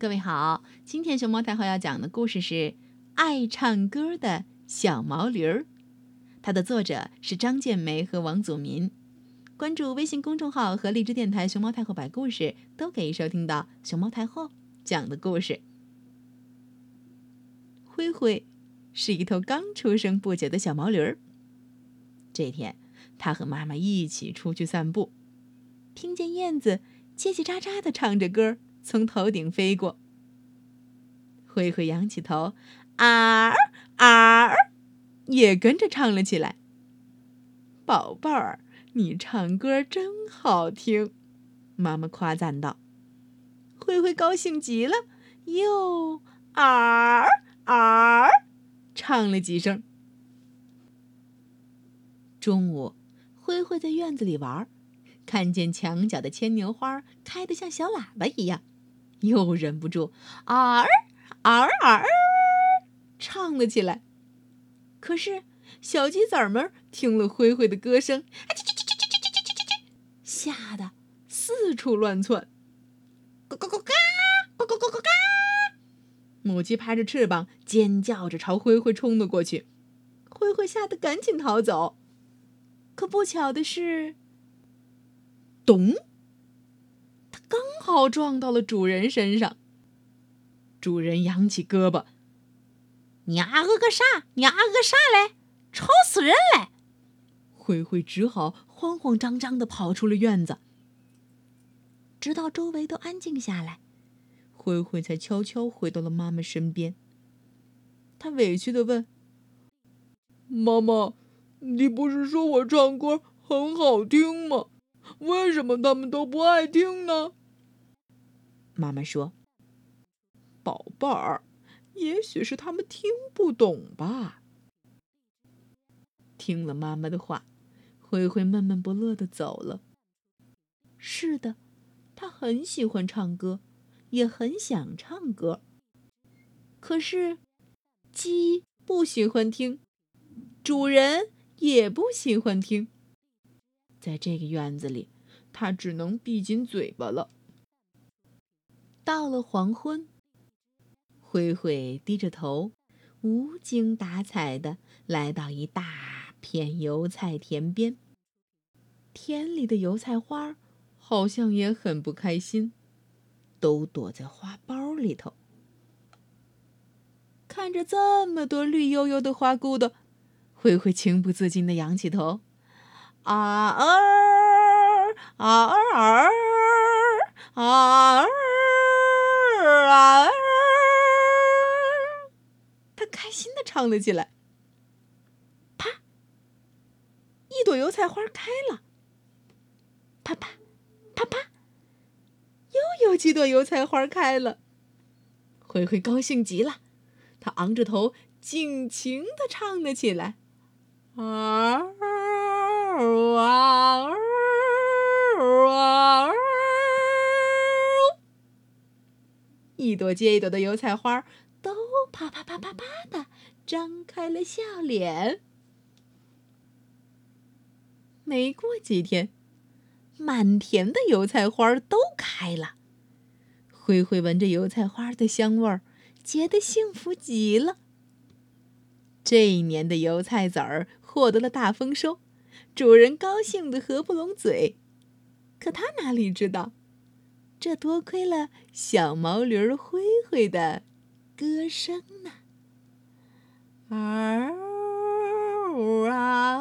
各位好，今天熊猫太后要讲的故事是《爱唱歌的小毛驴儿》，它的作者是张建梅和王祖民。关注微信公众号和荔枝电台“熊猫太后摆故事”，都可以收听到熊猫太后讲的故事。灰灰是一头刚出生不久的小毛驴儿。这天，他和妈妈一起出去散步，听见燕子叽叽喳喳的唱着歌。从头顶飞过，灰灰仰起头，啊啊，也跟着唱了起来。宝贝儿，你唱歌真好听，妈妈夸赞道。灰灰高兴极了，又啊啊，唱了几声。中午，灰灰在院子里玩，看见墙角的牵牛花开得像小喇叭一样。又忍不住，啊儿啊儿啊儿，唱了起来。可是小鸡仔们听了灰灰的歌声，吓得四处乱窜。咕咕咕嘎，咕咕咕咕嘎，母鸡拍着翅膀，尖叫着朝灰灰冲了过去。灰灰吓得赶紧逃走。可不巧的是，咚！它刚好撞到了主人身上。主人扬起胳膊：“你啊个个啥？你啊个啥嘞？吵死人嘞！”灰灰只好慌慌张张的跑出了院子。直到周围都安静下来，灰灰才悄悄回到了妈妈身边。他委屈的问：“妈妈，你不是说我唱歌很好听吗？为什么他们都不爱听呢？”妈妈说：“宝贝儿，也许是他们听不懂吧。”听了妈妈的话，灰灰闷闷不乐的走了。是的，他很喜欢唱歌，也很想唱歌。可是，鸡不喜欢听，主人也不喜欢听。在这个院子里，他只能闭紧嘴巴了。到了黄昏，灰灰低着头，无精打采的来到一大片油菜田边。田里的油菜花好像也很不开心，都躲在花苞里头。看着这么多绿油油的花骨朵，灰灰情不自禁的仰起头，啊儿啊儿啊儿。啊儿！他开心的唱了起来。啪！一朵油菜花开了。啪啪啪啪，又有几朵油菜花开了。灰灰高兴极了，他昂着头，尽情的唱了起来。啊啊！一朵接一朵的油菜花都啪啪啪啪啪的张开了笑脸。没过几天，满田的油菜花都开了。灰灰闻着油菜花的香味儿，觉得幸福极了。这一年的油菜籽儿获得了大丰收，主人高兴的合不拢嘴。可他哪里知道，这多亏了小毛驴灰灰的歌声呢。嗷啊！